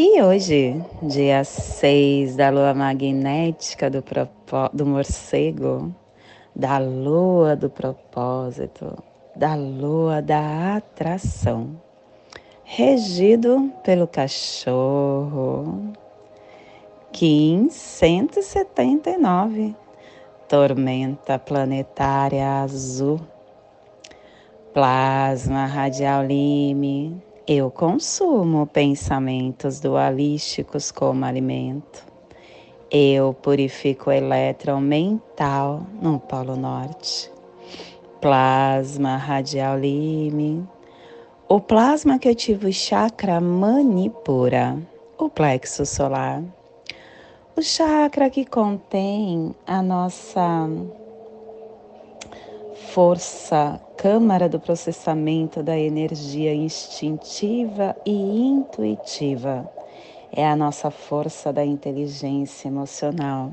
e hoje, dia 6 da lua magnética do, do morcego, da lua do propósito, da lua da atração, regido pelo cachorro, Kim 179, tormenta planetária azul, plasma radial lime eu consumo pensamentos dualísticos como alimento. Eu purifico o elétron mental no Polo Norte. Plasma radial lime. O plasma que ativa o chakra manipura, o plexo solar. O chakra que contém a nossa força, câmara do processamento da energia instintiva e intuitiva. É a nossa força da inteligência emocional.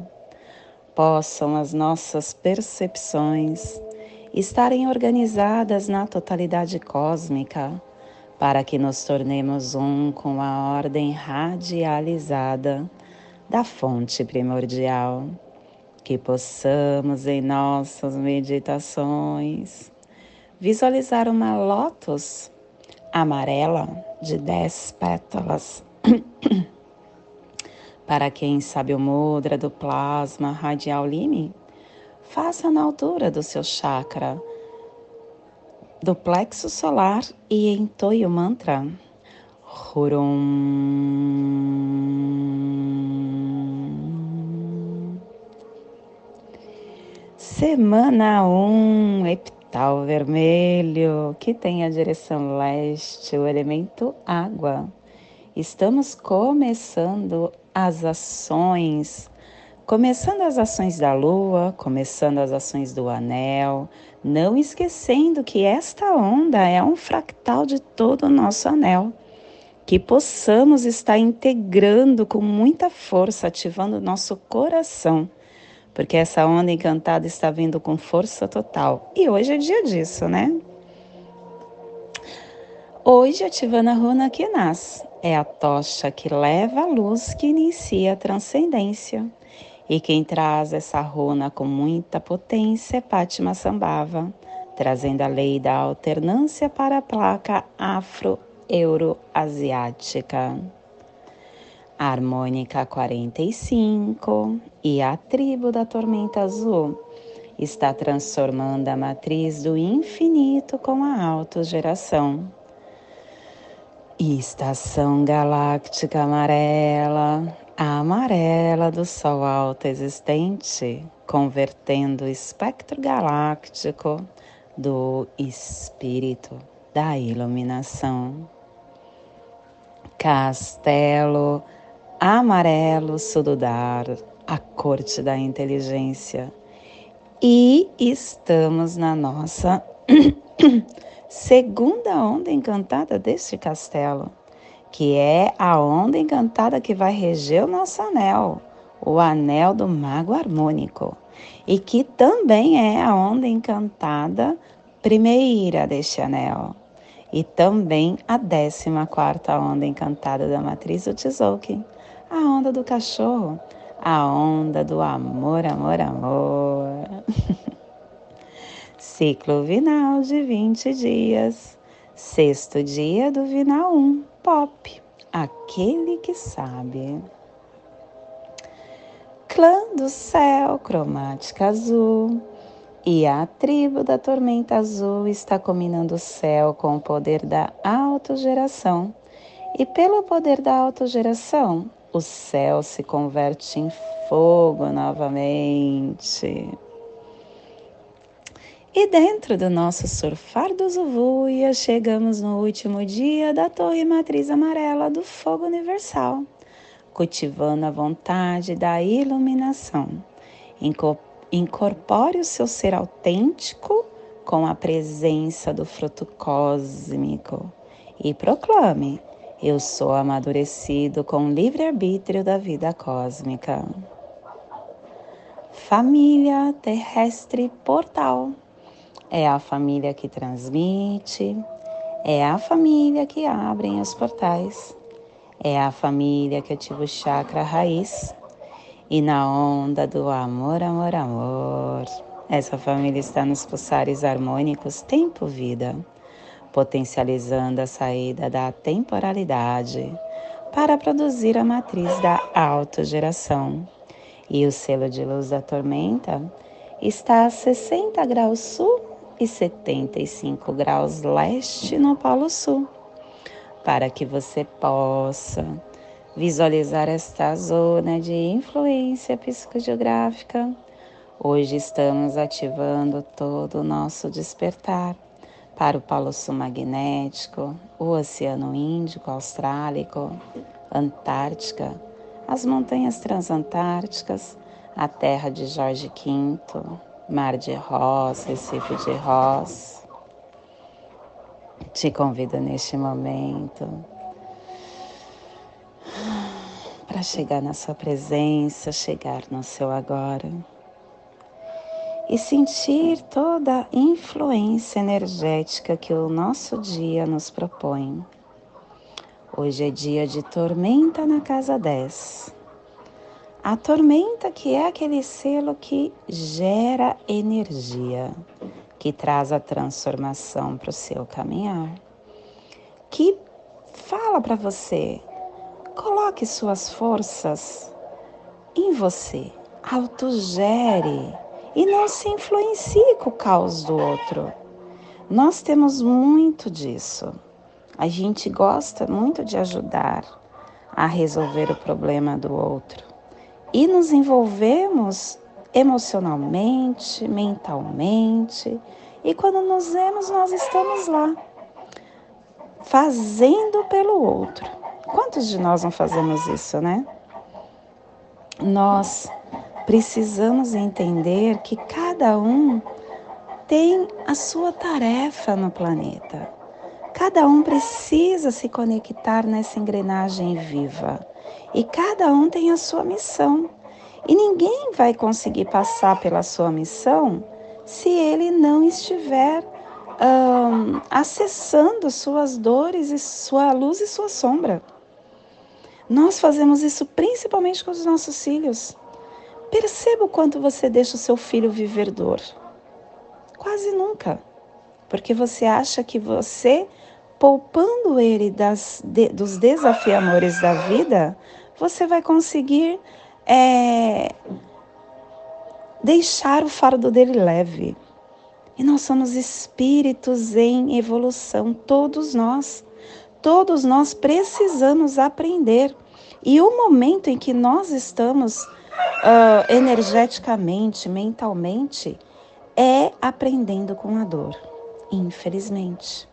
Possam as nossas percepções estarem organizadas na totalidade cósmica, para que nos tornemos um com a ordem radializada da fonte primordial que possamos em nossas meditações visualizar uma lótus amarela de dez pétalas. Para quem sabe o mudra do plasma radial lime, faça na altura do seu chakra do plexo solar e entoie o mantra Hurum. Semana 1, um, epital vermelho, que tem a direção leste, o elemento água. Estamos começando as ações, começando as ações da lua, começando as ações do anel, não esquecendo que esta onda é um fractal de todo o nosso anel. Que possamos estar integrando com muita força, ativando nosso coração porque essa onda encantada está vindo com força total. E hoje é dia disso, né? Hoje, a runa que nasce, é a tocha que leva a luz que inicia a transcendência. E quem traz essa runa com muita potência é Pátima Sambhava, trazendo a lei da alternância para a placa afro-euro-asiática harmônica 45 e a tribo da tormenta azul está transformando a matriz do infinito com a autogeração. Estação galáctica amarela, a amarela do Sol alto existente, convertendo o espectro galáctico do espírito da iluminação. Castelo amarelo sududar, a corte da inteligência. E estamos na nossa segunda onda encantada deste castelo, que é a onda encantada que vai reger o nosso anel, o anel do mago harmônico, e que também é a onda encantada primeira deste anel. E também a décima quarta onda encantada da matriz do Tzolk'in, a onda do cachorro, a onda do amor, amor, amor. Ciclo vinal de 20 dias. Sexto dia do vinal 1, pop, aquele que sabe. Clã do céu, cromática azul. E a tribo da tormenta azul está combinando o céu com o poder da autogeração. E pelo poder da autogeração, o céu se converte em fogo novamente. E dentro do nosso surfar do Zuvuia, chegamos no último dia da Torre Matriz Amarela do Fogo Universal, cultivando a vontade da iluminação. Incorpore o seu ser autêntico com a presença do fruto cósmico e proclame: Eu sou amadurecido com o livre-arbítrio da vida cósmica. Família terrestre portal é a família que transmite, é a família que abre os portais, é a família que ativa o chakra raiz e na onda do amor, amor, amor. Essa família está nos pulsares harmônicos tempo-vida, potencializando a saída da temporalidade para produzir a matriz da autogeração. E o selo de luz da tormenta está a 60 graus sul e 75 graus leste no Polo Sul, para que você possa visualizar esta zona de influência psicogeográfica. Hoje estamos ativando todo o nosso despertar para o Polo Sul magnético, o Oceano Índico Austrálico, Antártica, as montanhas transantárticas, a terra de Jorge V, Mar de Ross, Recife de Ross. Te convido neste momento para chegar na sua presença, chegar no seu agora e sentir toda a influência energética que o nosso dia nos propõe. Hoje é dia de tormenta na casa 10. A tormenta que é aquele selo que gera energia, que traz a transformação para o seu caminhar, que fala para você, coloque suas forças em você, autogere e não se influencie com o caos do outro. Nós temos muito disso. A gente gosta muito de ajudar a resolver o problema do outro e nos envolvemos emocionalmente, mentalmente, e quando nos vemos, nós estamos lá, fazendo pelo outro. Quantos de nós não fazemos isso, né? Nós precisamos entender que cada um tem a sua tarefa no planeta. Cada um precisa se conectar nessa engrenagem viva e cada um tem a sua missão. E ninguém vai conseguir passar pela sua missão se ele não estiver acessando suas dores e sua luz e sua sombra. Nós fazemos isso principalmente com os nossos filhos. Perceba o quanto você deixa o seu filho viver dor. Quase nunca. Porque você acha que você, poupando ele das, de, dos desafiamores da vida, você vai conseguir é, deixar o fardo dele leve. E nós somos espíritos em evolução, todos nós. Todos nós precisamos aprender. E o momento em que nós estamos uh, energeticamente, mentalmente, é aprendendo com a dor, infelizmente.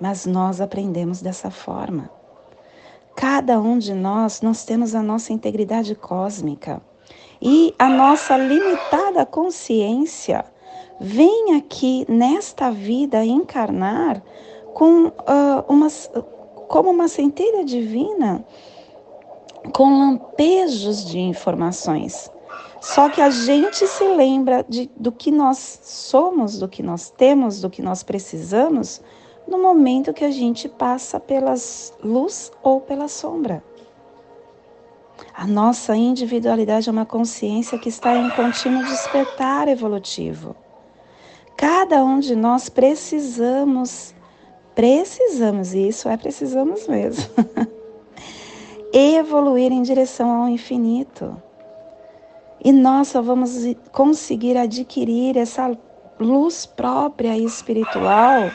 Mas nós aprendemos dessa forma. Cada um de nós, nós temos a nossa integridade cósmica e a nossa limitada consciência vem aqui nesta vida encarnar com uh, uma, como uma centelha divina com lampejos de informações. Só que a gente se lembra de, do que nós somos, do que nós temos, do que nós precisamos no momento que a gente passa pelas luz ou pela sombra. A nossa individualidade é uma consciência que está em contínuo despertar evolutivo. Cada um de nós precisamos, precisamos, e isso é precisamos mesmo, evoluir em direção ao infinito. E nós só vamos conseguir adquirir essa luz própria e espiritual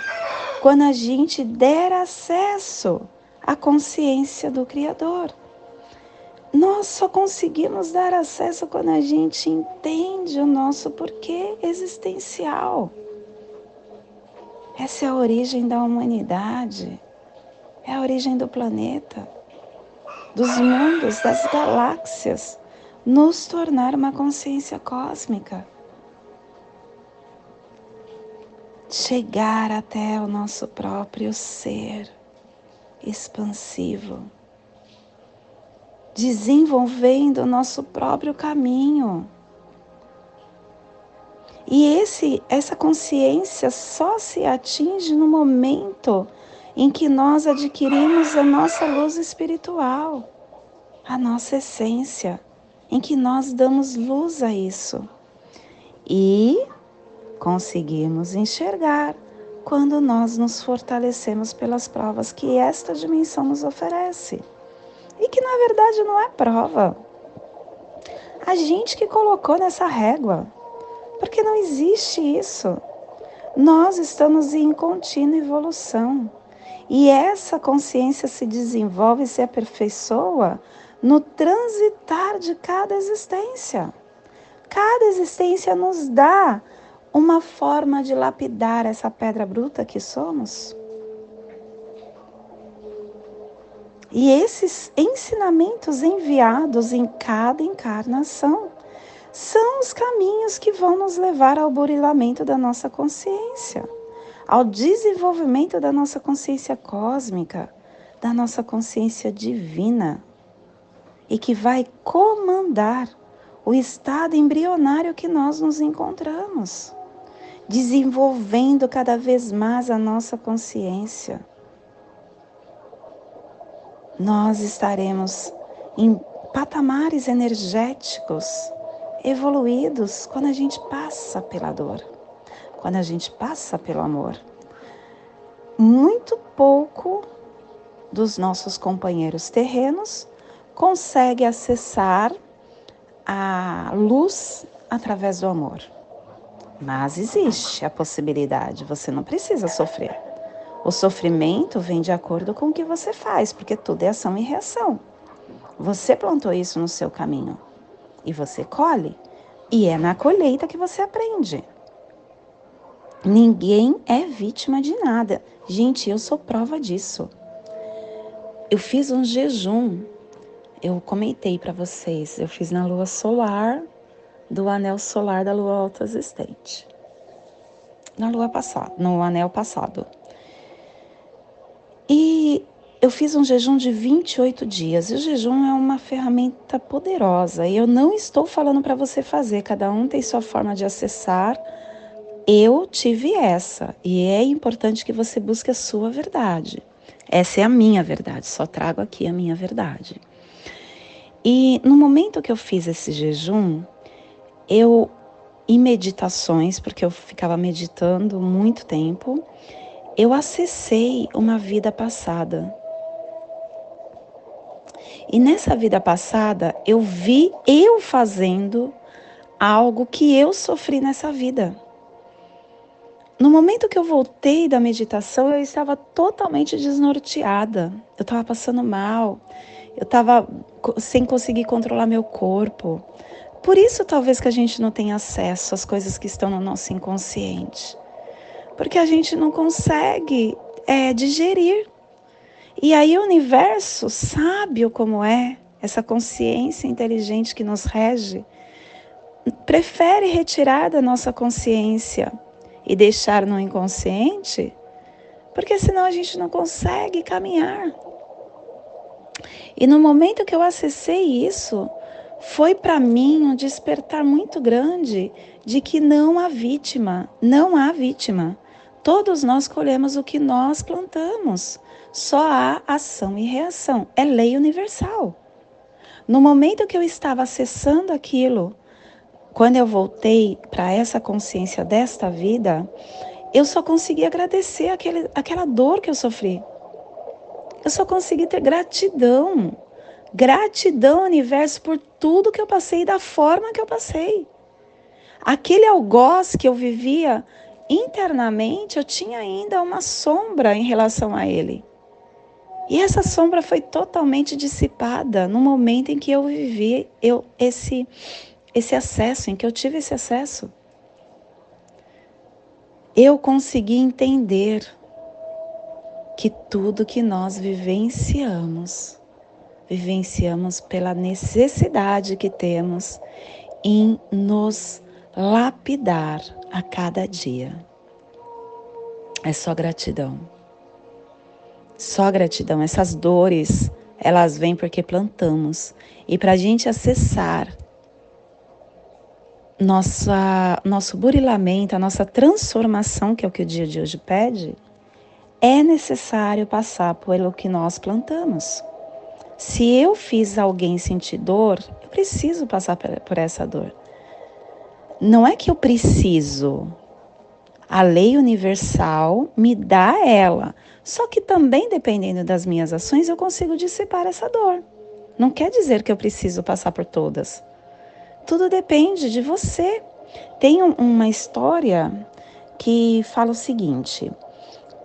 quando a gente der acesso à consciência do Criador. Nós só conseguimos dar acesso quando a gente entende o nosso porquê existencial. Essa é a origem da humanidade, é a origem do planeta. Dos mundos, das galáxias, nos tornar uma consciência cósmica. Chegar até o nosso próprio ser expansivo, desenvolvendo o nosso próprio caminho. E esse, essa consciência só se atinge no momento em que nós adquirimos a nossa luz espiritual, a nossa essência, em que nós damos luz a isso. E conseguimos enxergar quando nós nos fortalecemos pelas provas que esta dimensão nos oferece. E que na verdade não é prova. A gente que colocou nessa régua. Porque não existe isso. Nós estamos em contínua evolução. E essa consciência se desenvolve e se aperfeiçoa no transitar de cada existência. Cada existência nos dá uma forma de lapidar essa pedra bruta que somos. E esses ensinamentos enviados em cada encarnação são os caminhos que vão nos levar ao burilamento da nossa consciência, ao desenvolvimento da nossa consciência cósmica, da nossa consciência divina, e que vai comandar o estado embrionário que nós nos encontramos desenvolvendo cada vez mais a nossa consciência. Nós estaremos em patamares energéticos evoluídos quando a gente passa pela dor, quando a gente passa pelo amor. Muito pouco dos nossos companheiros terrenos consegue acessar a luz através do amor. Mas existe a possibilidade, você não precisa sofrer. O sofrimento vem de acordo com o que você faz, porque tudo é ação e reação. Você plantou isso no seu caminho e você colhe, e é na colheita que você aprende. Ninguém é vítima de nada. Gente, eu sou prova disso. Eu fiz um jejum, eu comentei para vocês, eu fiz na lua solar do anel solar da lua autoexistente. Na lua passada, no anel passado. E eu fiz um jejum de 28 dias. E o jejum é uma ferramenta poderosa. E eu não estou falando para você fazer, cada um tem sua forma de acessar. Eu tive essa, e é importante que você busque a sua verdade. Essa é a minha verdade, só trago aqui a minha verdade. E no momento que eu fiz esse jejum, eu, em meditações, porque eu ficava meditando muito tempo, eu acessei uma vida passada. E nessa vida passada, eu vi eu fazendo algo que eu sofri nessa vida. No momento que eu voltei da meditação, eu estava totalmente desnorteada. Eu estava passando mal. Eu estava sem conseguir controlar meu corpo. Por isso, talvez que a gente não tenha acesso às coisas que estão no nosso inconsciente, porque a gente não consegue é, digerir. E aí, o universo, sábio como é, essa consciência inteligente que nos rege, prefere retirar da nossa consciência e deixar no inconsciente, porque senão a gente não consegue caminhar. E no momento que eu acessei isso, foi para mim um despertar muito grande de que não há vítima, não há vítima. Todos nós colhemos o que nós plantamos. Só há ação e reação. É lei universal. No momento que eu estava acessando aquilo, quando eu voltei para essa consciência desta vida, eu só consegui agradecer aquele, aquela dor que eu sofri. Eu só consegui ter gratidão Gratidão, universo, por tudo que eu passei da forma que eu passei. Aquele algoz que eu vivia internamente, eu tinha ainda uma sombra em relação a ele. E essa sombra foi totalmente dissipada no momento em que eu vivi eu, esse, esse acesso, em que eu tive esse acesso. Eu consegui entender que tudo que nós vivenciamos vivenciamos pela necessidade que temos em nos lapidar a cada dia. É só gratidão. Só gratidão. Essas dores, elas vêm porque plantamos. E para a gente acessar nossa, nosso burilamento, a nossa transformação, que é o que o dia de hoje pede, é necessário passar pelo que nós plantamos. Se eu fiz alguém sentir dor, eu preciso passar por essa dor. Não é que eu preciso. A lei universal me dá ela. Só que também, dependendo das minhas ações, eu consigo dissipar essa dor. Não quer dizer que eu preciso passar por todas. Tudo depende de você. Tem uma história que fala o seguinte: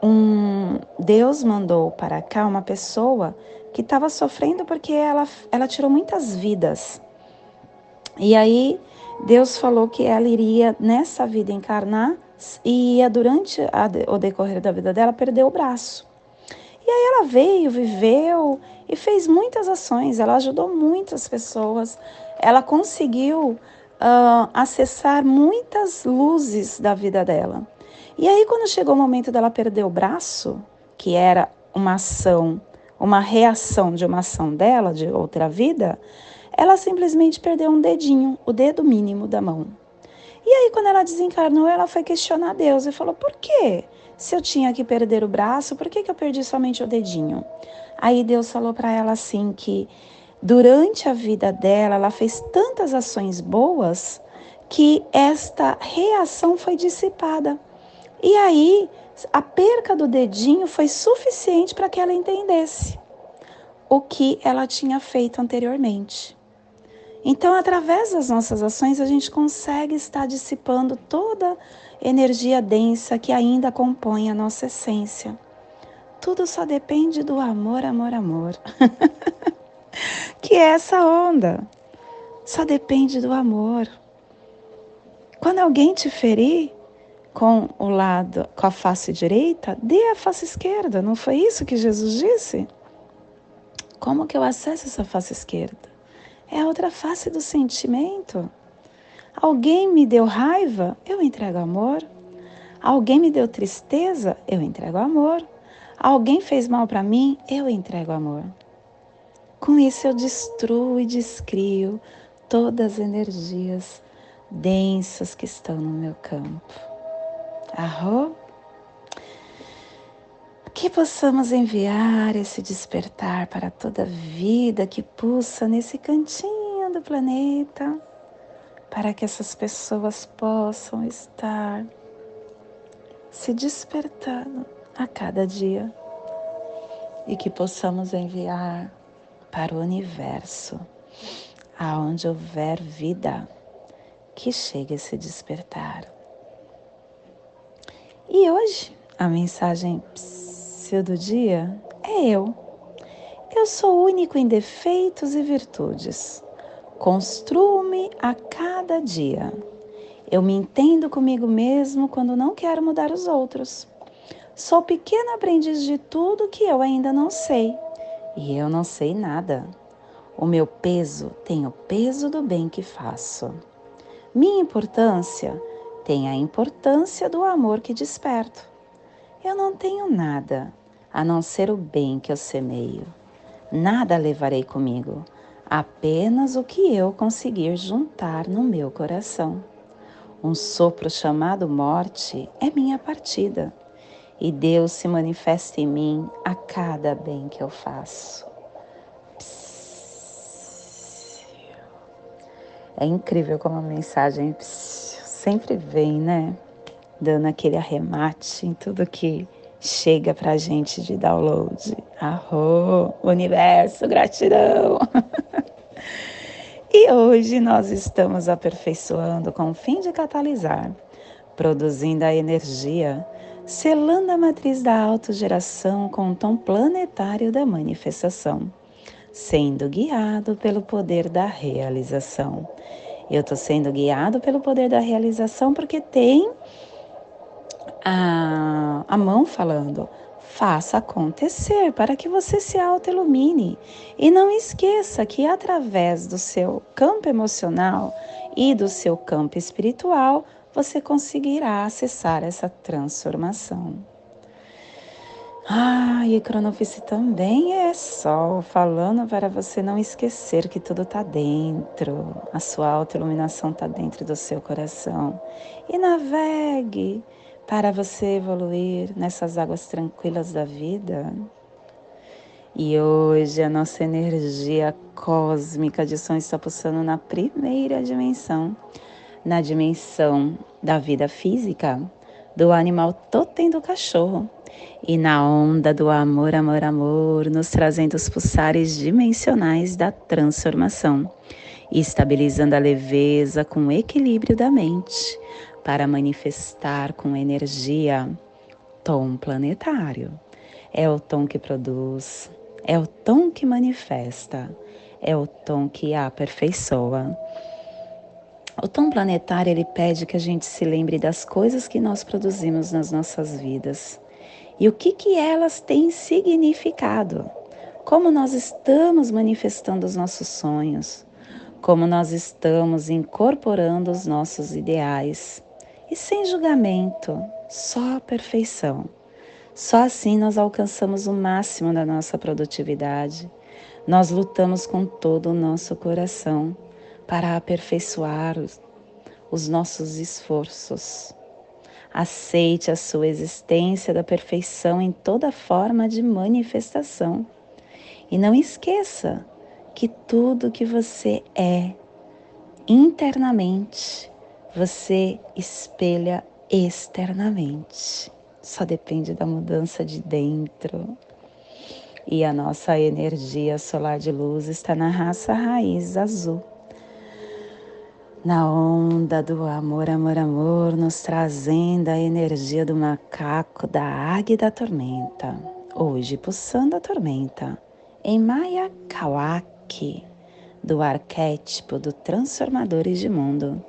um Deus mandou para cá uma pessoa que estava sofrendo porque ela, ela tirou muitas vidas. E aí Deus falou que ela iria nessa vida encarnar e ia durante a, o decorrer da vida dela perder o braço. E aí ela veio, viveu e fez muitas ações. Ela ajudou muitas pessoas ela conseguiu uh, acessar muitas luzes da vida dela. E aí, quando chegou o momento dela perder o braço, que era uma ação, uma reação de uma ação dela, de outra vida, ela simplesmente perdeu um dedinho, o dedo mínimo da mão. E aí, quando ela desencarnou, ela foi questionar Deus e falou: por quê? Se eu tinha que perder o braço, por que, que eu perdi somente o dedinho? Aí Deus falou para ela assim que durante a vida dela, ela fez tantas ações boas que esta reação foi dissipada. E aí, a perca do dedinho foi suficiente para que ela entendesse o que ela tinha feito anteriormente. Então, através das nossas ações, a gente consegue estar dissipando toda energia densa que ainda compõe a nossa essência. Tudo só depende do amor, amor, amor. que é essa onda. Só depende do amor. Quando alguém te ferir com o lado, com a face direita, dê a face esquerda. Não foi isso que Jesus disse? Como que eu acesso essa face esquerda? É a outra face do sentimento. Alguém me deu raiva, eu entrego amor. Alguém me deu tristeza, eu entrego amor. Alguém fez mal para mim, eu entrego amor. Com isso eu destruo e descrio todas as energias densas que estão no meu campo. Arro? Que possamos enviar esse despertar para toda vida que pulsa nesse cantinho do planeta, para que essas pessoas possam estar se despertando a cada dia e que possamos enviar para o universo, aonde houver vida, que chegue a se despertar. E hoje, a mensagem do dia é eu. Eu sou único em defeitos e virtudes. Construo-me a cada dia. Eu me entendo comigo mesmo quando não quero mudar os outros. Sou pequeno aprendiz de tudo que eu ainda não sei e eu não sei nada. O meu peso tem o peso do bem que faço. Minha importância tem a importância do amor que desperto. Eu não tenho nada a não ser o bem que eu semeio. Nada levarei comigo, apenas o que eu conseguir juntar no meu coração. Um sopro chamado morte é minha partida e Deus se manifesta em mim a cada bem que eu faço. É incrível como a mensagem sempre vem, né? Dando aquele arremate em tudo que chega pra gente de download. Arro, universo, gratidão! e hoje nós estamos aperfeiçoando com o fim de catalisar, produzindo a energia selando a matriz da autogeração com o tom planetário da manifestação, sendo guiado pelo poder da realização. Eu estou sendo guiado pelo poder da realização porque tem a, a mão falando: faça acontecer para que você se auto-ilumine. E não esqueça que através do seu campo emocional e do seu campo espiritual, você conseguirá acessar essa transformação. Ah, e Cronofice também é sol, falando para você não esquecer que tudo está dentro. A sua autoiluminação está dentro do seu coração. E navegue para você evoluir nessas águas tranquilas da vida. E hoje a nossa energia cósmica de som está pulsando na primeira dimensão, na dimensão da vida física, do animal totem do cachorro e na onda do amor, amor, amor, nos trazendo os pulsares dimensionais da transformação, estabilizando a leveza com o equilíbrio da mente para manifestar com energia tom planetário. É o tom que produz, é o tom que manifesta, é o tom que aperfeiçoa. O tom planetário ele pede que a gente se lembre das coisas que nós produzimos nas nossas vidas e o que, que elas têm significado. Como nós estamos manifestando os nossos sonhos, como nós estamos incorporando os nossos ideais. E sem julgamento, só perfeição. Só assim nós alcançamos o máximo da nossa produtividade. Nós lutamos com todo o nosso coração para aperfeiçoar os nossos esforços. Aceite a sua existência da perfeição em toda forma de manifestação. E não esqueça que tudo que você é internamente, você espelha externamente. Só depende da mudança de dentro. E a nossa energia solar de luz está na raça raiz azul na onda do amor, amor, amor, nos trazendo a energia do macaco, da águia e da tormenta. Hoje, pulsando a tormenta, em Maya Kawaki, do arquétipo do Transformadores de Mundo.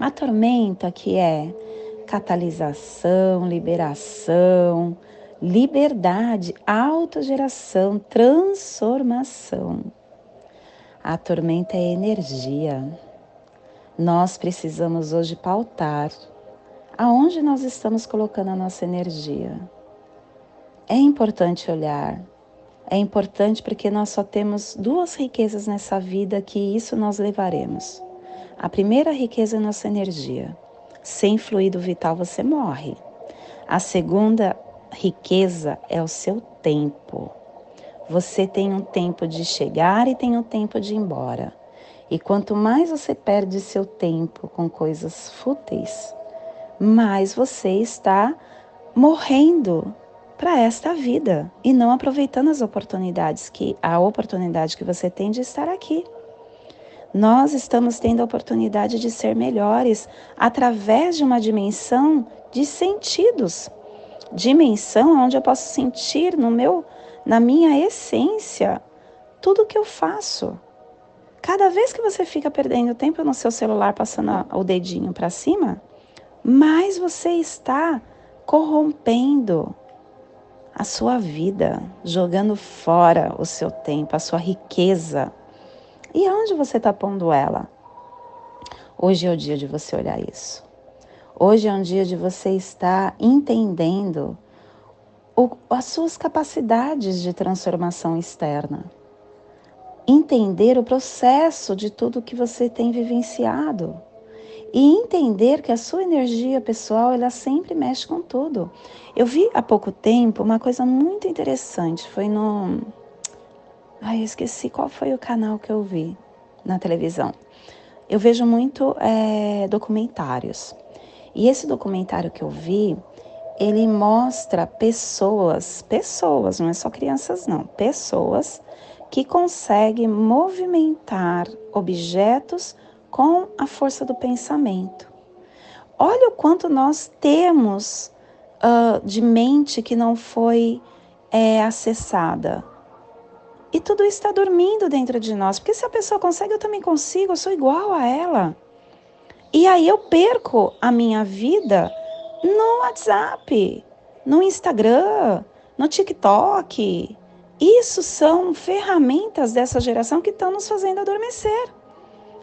A tormenta que é catalisação, liberação, liberdade, autogeração, transformação. A tormenta é energia, nós precisamos hoje pautar aonde nós estamos colocando a nossa energia. É importante olhar, é importante porque nós só temos duas riquezas nessa vida que isso nós levaremos. A primeira riqueza é nossa energia. Sem fluido vital você morre. A segunda riqueza é o seu tempo. Você tem um tempo de chegar e tem um tempo de ir embora. E quanto mais você perde seu tempo com coisas fúteis, mais você está morrendo para esta vida e não aproveitando as oportunidades que a oportunidade que você tem de estar aqui. Nós estamos tendo a oportunidade de ser melhores através de uma dimensão de sentidos. Dimensão onde eu posso sentir no meu na minha essência tudo que eu faço. Cada vez que você fica perdendo tempo no seu celular passando o dedinho para cima, mais você está corrompendo a sua vida, jogando fora o seu tempo, a sua riqueza. E aonde você está pondo ela? Hoje é o dia de você olhar isso. Hoje é um dia de você estar entendendo o, as suas capacidades de transformação externa entender o processo de tudo que você tem vivenciado e entender que a sua energia pessoal ela sempre mexe com tudo. Eu vi há pouco tempo uma coisa muito interessante, foi no Ai, eu esqueci qual foi o canal que eu vi na televisão. Eu vejo muito é, documentários. E esse documentário que eu vi, ele mostra pessoas, pessoas, não é só crianças não, pessoas que consegue movimentar objetos com a força do pensamento. Olha o quanto nós temos uh, de mente que não foi é, acessada. E tudo está dormindo dentro de nós, porque se a pessoa consegue, eu também consigo, eu sou igual a ela. E aí eu perco a minha vida no WhatsApp, no Instagram, no TikTok. Isso são ferramentas dessa geração que estão nos fazendo adormecer.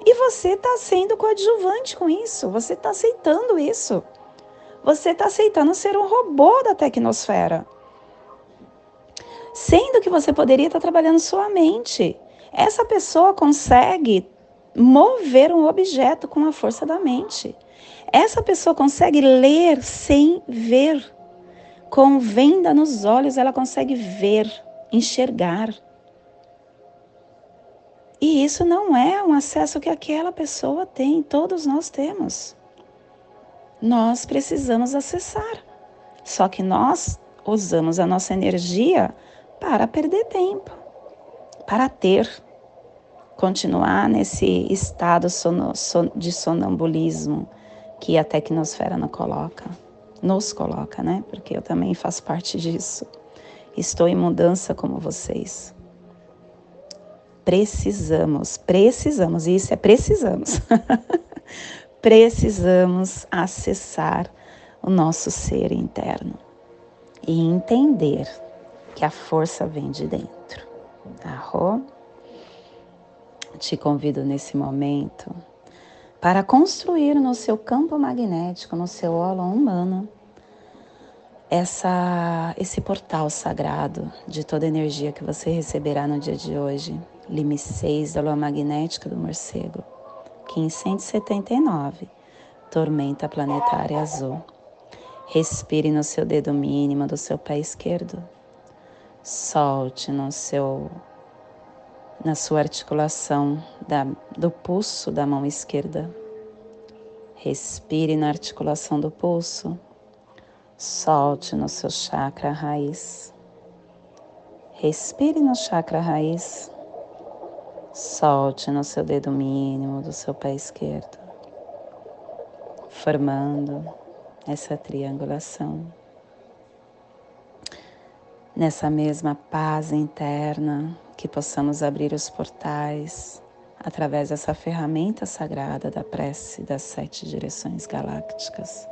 E você está sendo coadjuvante com isso, você está aceitando isso. Você está aceitando ser um robô da tecnosfera. Sendo que você poderia estar tá trabalhando sua mente. Essa pessoa consegue mover um objeto com a força da mente. Essa pessoa consegue ler sem ver. Com venda nos olhos, ela consegue ver, enxergar. E isso não é um acesso que aquela pessoa tem, todos nós temos. Nós precisamos acessar. Só que nós usamos a nossa energia para perder tempo, para ter, continuar nesse estado de sonambulismo que a tecnosfera nos coloca, nos coloca, né? Porque eu também faço parte disso. Estou em mudança como vocês precisamos, precisamos, isso é precisamos, precisamos acessar o nosso ser interno e entender que a força vem de dentro. Arro? Te convido nesse momento para construir no seu campo magnético, no seu óleo humano, essa, esse portal sagrado de toda energia que você receberá no dia de hoje Lime 6 da lua magnética do morcego. 1579. Tormenta planetária azul. Respire no seu dedo mínimo do seu pé esquerdo. Solte no seu na sua articulação da, do pulso da mão esquerda. Respire na articulação do pulso. Solte no seu chakra raiz. Respire no chakra raiz. Solte no seu dedo mínimo do seu pé esquerdo, formando essa triangulação. Nessa mesma paz interna, que possamos abrir os portais através dessa ferramenta sagrada da prece das sete direções galácticas.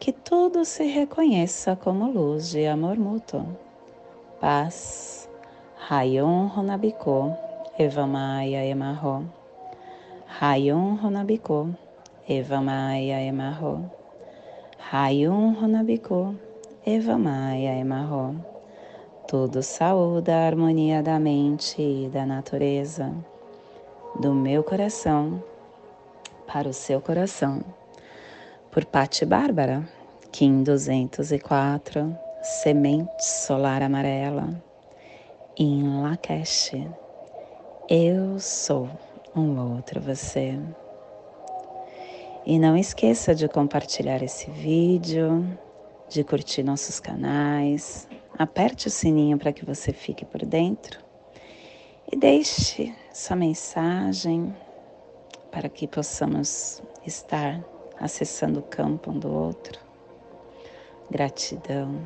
que tudo se reconheça como luz de amor mútuo. Paz, Rayon Honabiko. Eva Maia Emarro. Rayon Ronabiko, Eva Maia Emarro. Rayon Ronabiko, Eva Maia Emarro. Tudo saúde a harmonia da mente e da natureza, do meu coração para o seu coração. Por Patti Bárbara, Kim 204, Semente Solar Amarela, em Lakesh. Eu sou um outro você. E não esqueça de compartilhar esse vídeo, de curtir nossos canais, aperte o sininho para que você fique por dentro e deixe sua mensagem para que possamos estar acessando o campo um do outro. Gratidão.